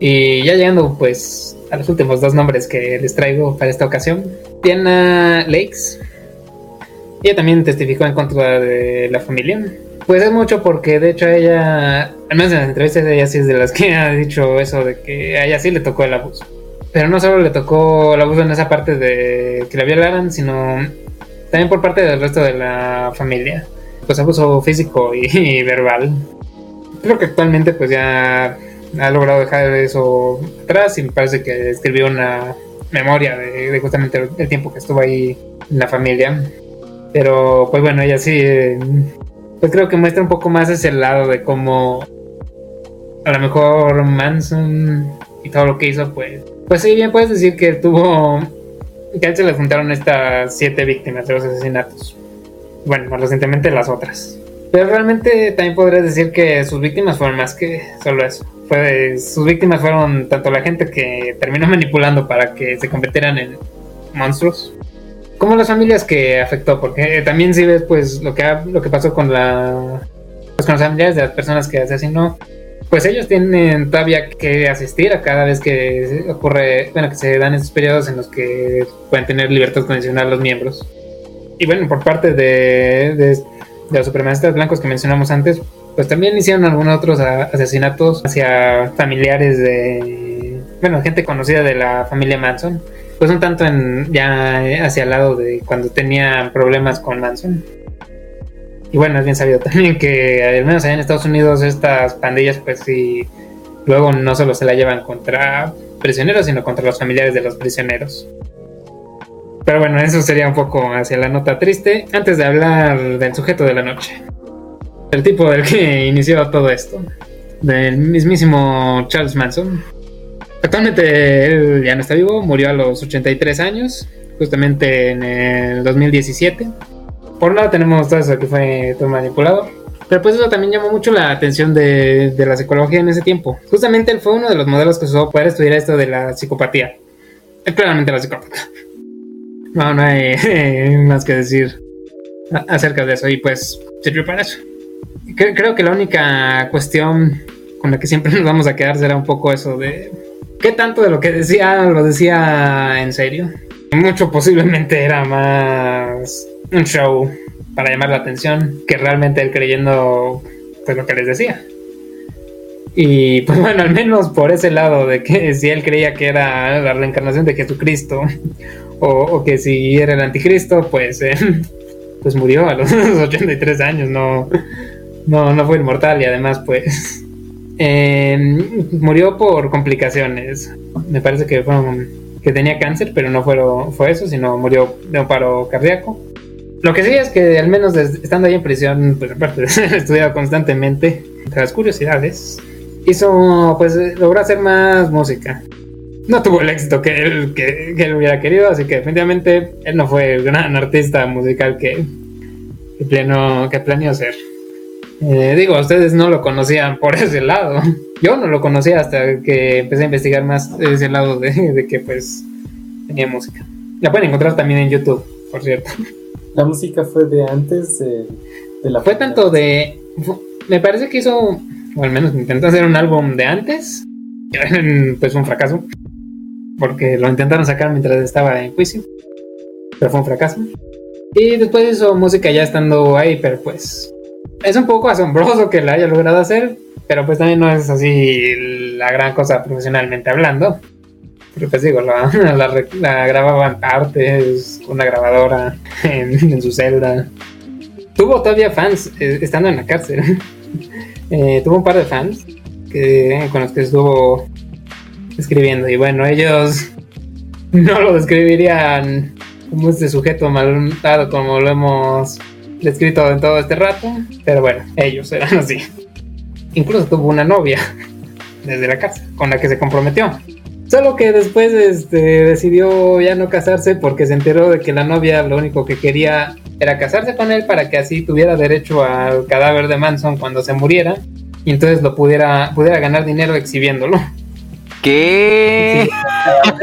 Y ya llegando pues a los últimos dos nombres que les traigo para esta ocasión. Diana Lakes. Ella también testificó en contra de la familia. Pues es mucho porque de hecho ella, al menos en las entrevistas ella sí es de las que ha dicho eso de que a ella sí le tocó el abuso. Pero no solo le tocó el abuso en esa parte de que la violaran, sino también por parte del resto de la familia. Pues abuso físico [laughs] y, verbal. Creo que actualmente pues ya ha logrado dejar eso atrás y me parece que escribió una memoria de, justamente el tiempo que estuvo ahí en la familia. Pero pues bueno, ella sí, pues creo que muestra un poco más ese lado de cómo a lo mejor Manson y todo lo que hizo, pues, pues sí, bien puedes decir que tuvo que a él se le juntaron estas siete víctimas de los asesinatos. Bueno, más recientemente las otras. Pero realmente también podrías decir que sus víctimas fueron más que solo eso. Fue, sus víctimas fueron tanto la gente que terminó [laughs] manipulando para que se convirtieran en monstruos, como las familias que afectó, porque también si ves pues lo que lo que pasó con la pues, con de las personas que asesinó, pues ellos tienen todavía que asistir a cada vez que ocurre, bueno, que se dan esos periodos en los que pueden tener libertad condicional los miembros. Y bueno, por parte de, de, los supremacistas blancos que mencionamos antes, pues también hicieron algunos otros asesinatos hacia familiares de, bueno, gente conocida de la familia Manson pues un tanto en, ya hacia el lado de cuando tenía problemas con Manson. Y bueno, es bien sabido [laughs] también que al menos allá en Estados Unidos estas pandillas pues sí, luego no solo se la llevan contra prisioneros, sino contra los familiares de los prisioneros. Pero bueno, eso sería un poco hacia la nota triste. Antes de hablar del sujeto de la noche. El tipo del que [laughs] inició todo esto. Del mismísimo Charles Manson Actualmente él ya no está vivo, murió a los 83 años, justamente en el 2017. Por un lado tenemos todo eso que fue todo manipulado, pero pues eso también llamó mucho la atención de, la psicología en ese tiempo. Justamente él fue uno de los modelos que se usó para estudiar esto de la psicopatía. Es claramente la psicópata. No, no hay [laughs] más que decir acerca de eso y pues sirvió para eso. Creo que la única cuestión con la que siempre [laughs] nos vamos a quedar será un poco eso de ¿Qué tanto de lo que decía lo decía en serio? Mucho posiblemente era más un show para llamar la atención que realmente él creyendo pues lo que les decía. Y [laughs] pues bueno, al menos por ese lado de que si él creía que era la reencarnación de Jesucristo o, que si era el anticristo, pues, eh, [laughs] pues murió a los [laughs] 83 años, no, no, no fue inmortal y además pues eh, murió por complicaciones. Me parece que que tenía cáncer, pero no fue eso, sino murió de un paro cardíaco. Lo que sí es que al menos estando ahí en prisión, pues aparte de [laughs] estudiado constantemente, entre las curiosidades, hizo, pues logró hacer más música. No tuvo el éxito que él, que, él hubiera querido, así que definitivamente él no fue el gran artista musical que, que, que planeó ser. Eh, digo, ustedes no lo conocían por ese lado. Yo no lo conocía hasta que empecé a investigar más ese lado de, que pues tenía música. La pueden encontrar también en YouTube, por cierto. La música fue de antes de, la... Fue tanto de... me parece que hizo, o al menos intentó hacer un álbum de antes. [laughs] Pues un fracaso. Porque lo intentaron sacar mientras estaba en juicio. Pero fue un fracaso. Y después hizo música ya estando ahí, pero pues es un poco asombroso que la haya logrado hacer, pero pues también no es así la gran cosa profesionalmente hablando. Pero pues digo, la, [laughs] la, grababa en partes, una grabadora [laughs] en, su celda. Tuvo todavía fans eh, estando en la cárcel. [laughs] Eh, tuvo un par de fans que, con los que estuvo escribiendo. Y bueno, ellos no lo describirían como este sujeto maltado como lo hemos escrito en todo este rato, pero bueno, ellos eran así. Incluso tuvo una novia desde la casa con la que se comprometió. Solo que después este, decidió ya no casarse porque se enteró de que la novia lo único que quería era casarse con él para que así tuviera derecho al cadáver de Manson cuando se muriera y entonces lo pudiera, pudiera ganar dinero exhibiéndolo. ¿Qué?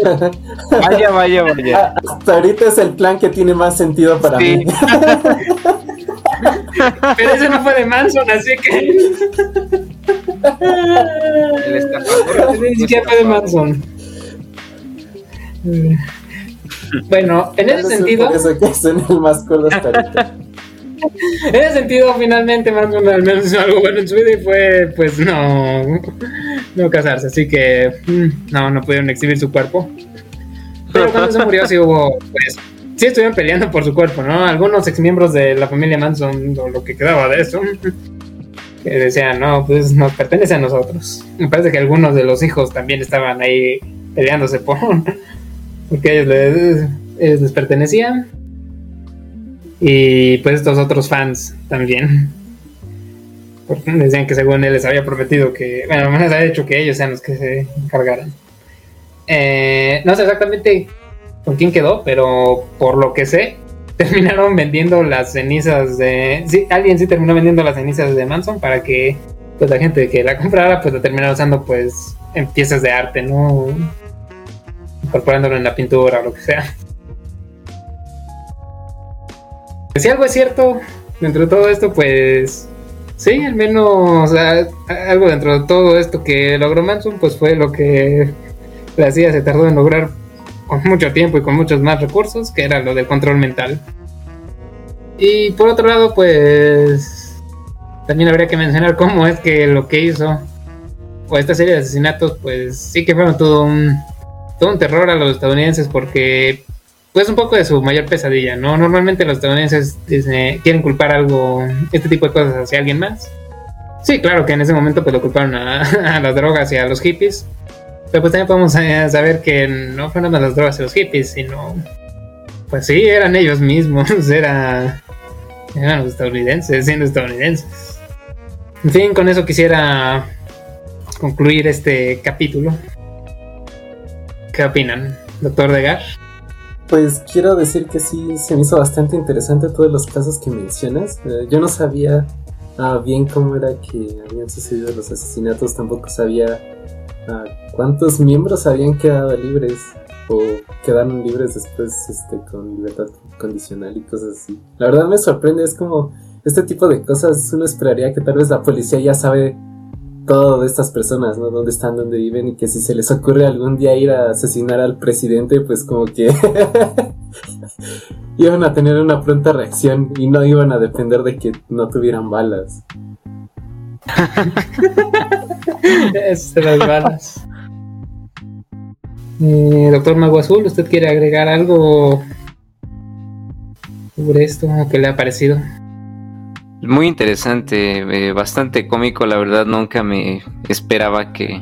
[laughs] vaya, vaya, vaya. Hasta ahorita es el plan que tiene más sentido para mí. [laughs] Pero ese no fue de Manson, así que. El estafador. Ni siquiera fue de Manson. Bueno, en ese sentido. El más. [laughs] En ese sentido, finalmente Manson al menos hizo algo bueno en su vida y fue, pues, no, no casarse. Así que, mm, no, no pudieron exhibir su cuerpo. Pero cuando se murió, sí hubo, pues, sí estuvieron peleando por su cuerpo, ¿no? Algunos exmiembros de la familia Manson, o lo que quedaba de eso, [laughs] que decían, no, pues nos pertenece a nosotros. Me parece que algunos de los hijos también estaban ahí peleándose por, porque ellos les, les pertenecían. Y pues estos otros fans también. Porque decían que según él les había prometido que, bueno, les había dicho que ellos sean los que se encargaran. Eh, no sé exactamente con quién quedó, pero por lo que sé, [laughs] terminaron vendiendo las cenizas de... Sí, alguien sí terminó vendiendo las cenizas de Manson para que pues la gente que la comprara pues la terminara usando pues en piezas de arte, ¿no? Incorporándolo en la pintura o lo que sea. si algo es cierto dentro de todo esto, pues sí, al menos algo dentro de todo esto que logró Manson, pues fue lo que la CIA se tardó en lograr con mucho tiempo y con muchos más recursos, que era lo del control mental. Y por otro lado, pues también habría que mencionar cómo es que lo que hizo, o esta serie de asesinatos, pues sí que fueron todo un, todo un terror a los estadounidenses, porque pues un poco de su mayor pesadilla, ¿no? Normalmente los estadounidenses quieren culpar algo, este tipo de cosas hacia alguien más. Sí, claro que en ese momento pues lo culparon a, [laughs] a las drogas y a los hippies, pero pues también podemos eh, saber que no fueron las drogas y los hippies, sino pues sí, eran ellos mismos, [laughs] era, eran los estadounidenses, siendo estadounidenses. En fin, con eso quisiera concluir este capítulo. ¿Qué opinan, doctor Degar? Pues quiero decir que sí, se me hizo bastante interesante todos los casos que mencionas. Eh, yo no sabía ah, bien cómo era que habían sucedido los asesinatos, tampoco sabía ah, cuántos miembros habían quedado libres o quedaron libres después este, con libertad condicional y cosas así. La verdad me sorprende, es como este tipo de cosas uno esperaría que tal vez la policía ya sabe todo de estas personas, ¿no? Dónde están, dónde viven y que si se les ocurre algún día ir a asesinar al presidente, pues como que [laughs] iban a tener una pronta reacción y no iban a depender de que no tuvieran balas. es las balas. Eh, doctor Mago Azul, ¿usted quiere agregar algo sobre esto que le ha parecido? Muy interesante, eh, bastante cómico, la verdad nunca me esperaba que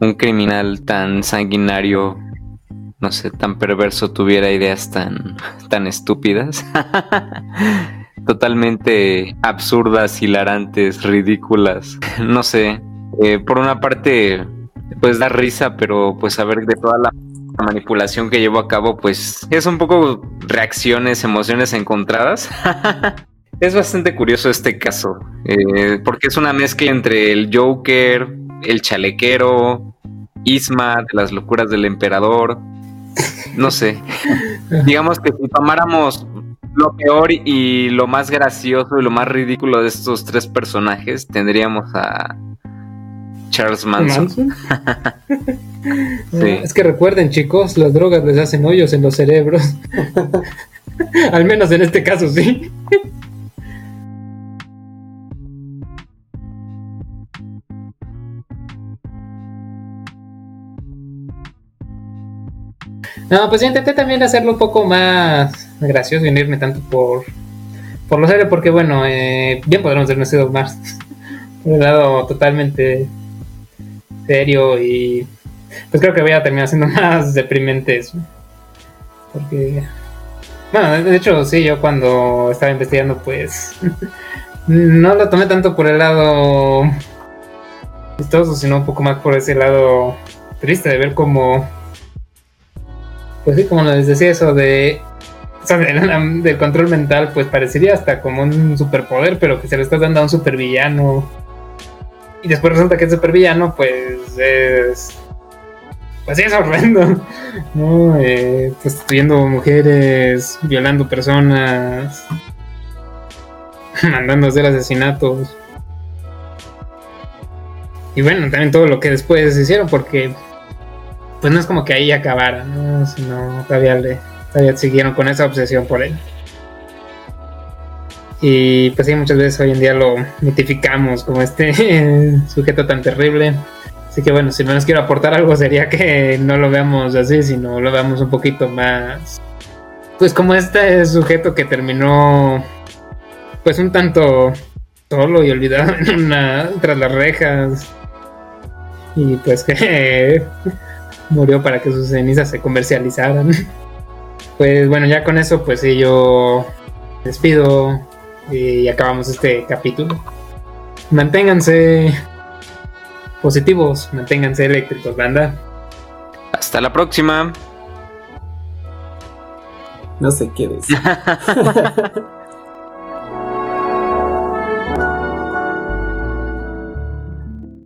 un criminal tan sanguinario, no sé, tan perverso tuviera ideas tan, tan estúpidas. [laughs] Totalmente absurdas, hilarantes, ridículas. [laughs] No sé, eh, por una parte pues da risa, pero pues saber de toda la manipulación que llevo a cabo, pues es un poco reacciones, emociones encontradas. [laughs] es bastante curioso este caso, eh, porque es una mezcla entre el Joker, el chalequero, Isma, de las locuras del emperador. No sé. [laughs] Digamos que si tomáramos lo peor y lo más gracioso y lo más ridículo de estos tres personajes, tendríamos a Charles Manson. [laughs] Es que recuerden, chicos, las drogas les hacen hoyos en los cerebros. [laughs] Al menos en este caso, sí. No, pues yo intenté también hacerlo un poco más gracioso y no irme tanto por, por lo serio, porque bueno, eh, bien podríamos haber sido más [laughs] por el lado totalmente serio y pues creo que voy a terminar siendo [laughs] más deprimente eso. Porque, bueno, de hecho sí, yo cuando estaba investigando pues [laughs] no lo tomé tanto por el lado chistoso, sino un poco más por ese lado triste de ver como, pues sí, como les decía eso de... O sea, del control mental, pues parecería hasta como un superpoder, pero que se le está dando a un supervillano y después resulta que el supervillano, pues es. Pues sí, es horrendo. [laughs] ¿no? Eh, prostituyendo mujeres, violando personas, [laughs] mandando a hacer asesinatos. Y bueno, también todo lo que después hicieron, porque pues no es como que ahí acabara, ¿no? Sino todavía, le, todavía siguieron con esa obsesión por él. Y pues sí, muchas veces hoy en día lo mitificamos como este [laughs] sujeto tan terrible. Así que bueno, si no les quiero aportar algo sería que no lo veamos así, sino lo veamos un poquito más... Pues como este sujeto que terminó pues un tanto solo y olvidado [laughs] en una, tras las rejas. Y pues [laughs] que murió para que sus cenizas se comercializaran. [laughs] Pues bueno, ya con eso pues sí, yo despido y acabamos este capítulo. Manténganse positivos, manténganse eléctricos, banda. Hasta la próxima. No sé qué decir. [laughs]